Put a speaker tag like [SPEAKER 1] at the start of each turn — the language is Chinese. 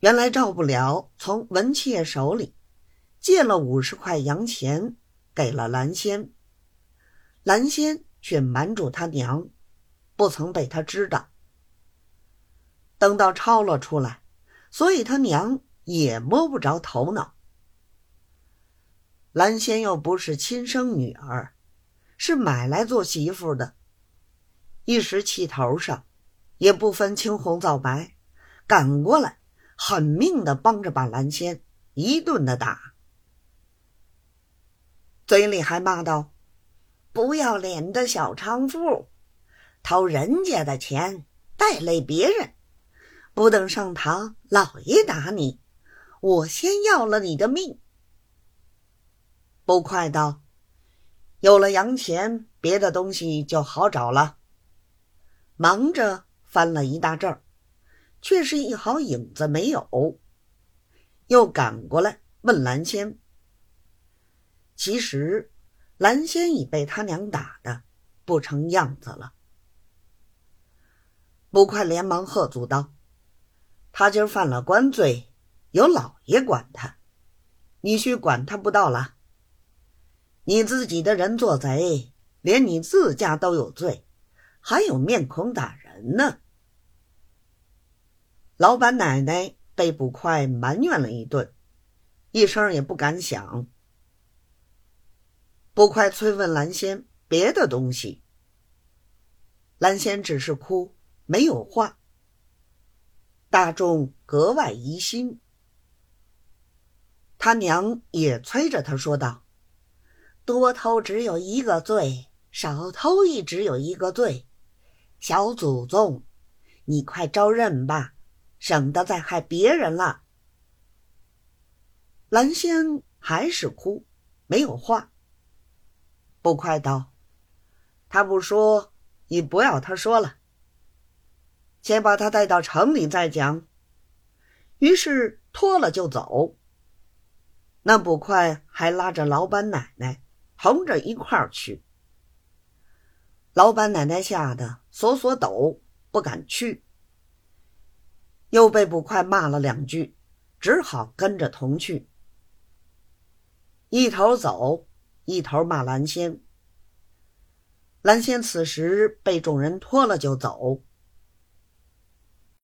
[SPEAKER 1] 原来赵不了从文妾手里借了五十块洋钱给了蓝仙，蓝仙却瞒住他娘，不曾被他知道。等到抄了出来，所以他娘也摸不着头脑。蓝仙又不是亲生女儿，是买来做媳妇的，一时气头上，也不分青红皂白，赶过来，狠命的帮着把蓝仙一顿的打，嘴里还骂道：“不要脸的小娼妇，偷人家的钱，带累别人，不等上堂，老爷打你，我先要了你的命。”不快道：“有了洋钱，别的东西就好找了。”忙着翻了一大阵儿，却是一毫影子没有。又赶过来问蓝仙。其实，蓝仙已被他娘打的不成样子了。不快连忙喝阻道：“他今儿犯了官罪，有老爷管他，你须管他不到了。”你自己的人做贼，连你自家都有罪，还有面孔打人呢。老板奶奶被捕快埋怨了一顿，一声也不敢响。捕快催问蓝仙别的东西，蓝仙只是哭，没有话。大众格外疑心，他娘也催着他说道。多偷只有一个罪，少偷亦只有一个罪。小祖宗，你快招认吧，省得再害别人了。蓝仙还是哭，没有话。捕快道：“他不说，你不要他说了。先把他带到城里再讲。”于是脱了就走。那捕快还拉着老板奶奶。横着一块儿去，老板奶奶吓得索索抖，不敢去。又被捕快骂了两句，只好跟着同去。一头走，一头骂蓝仙。蓝仙此时被众人拖了就走，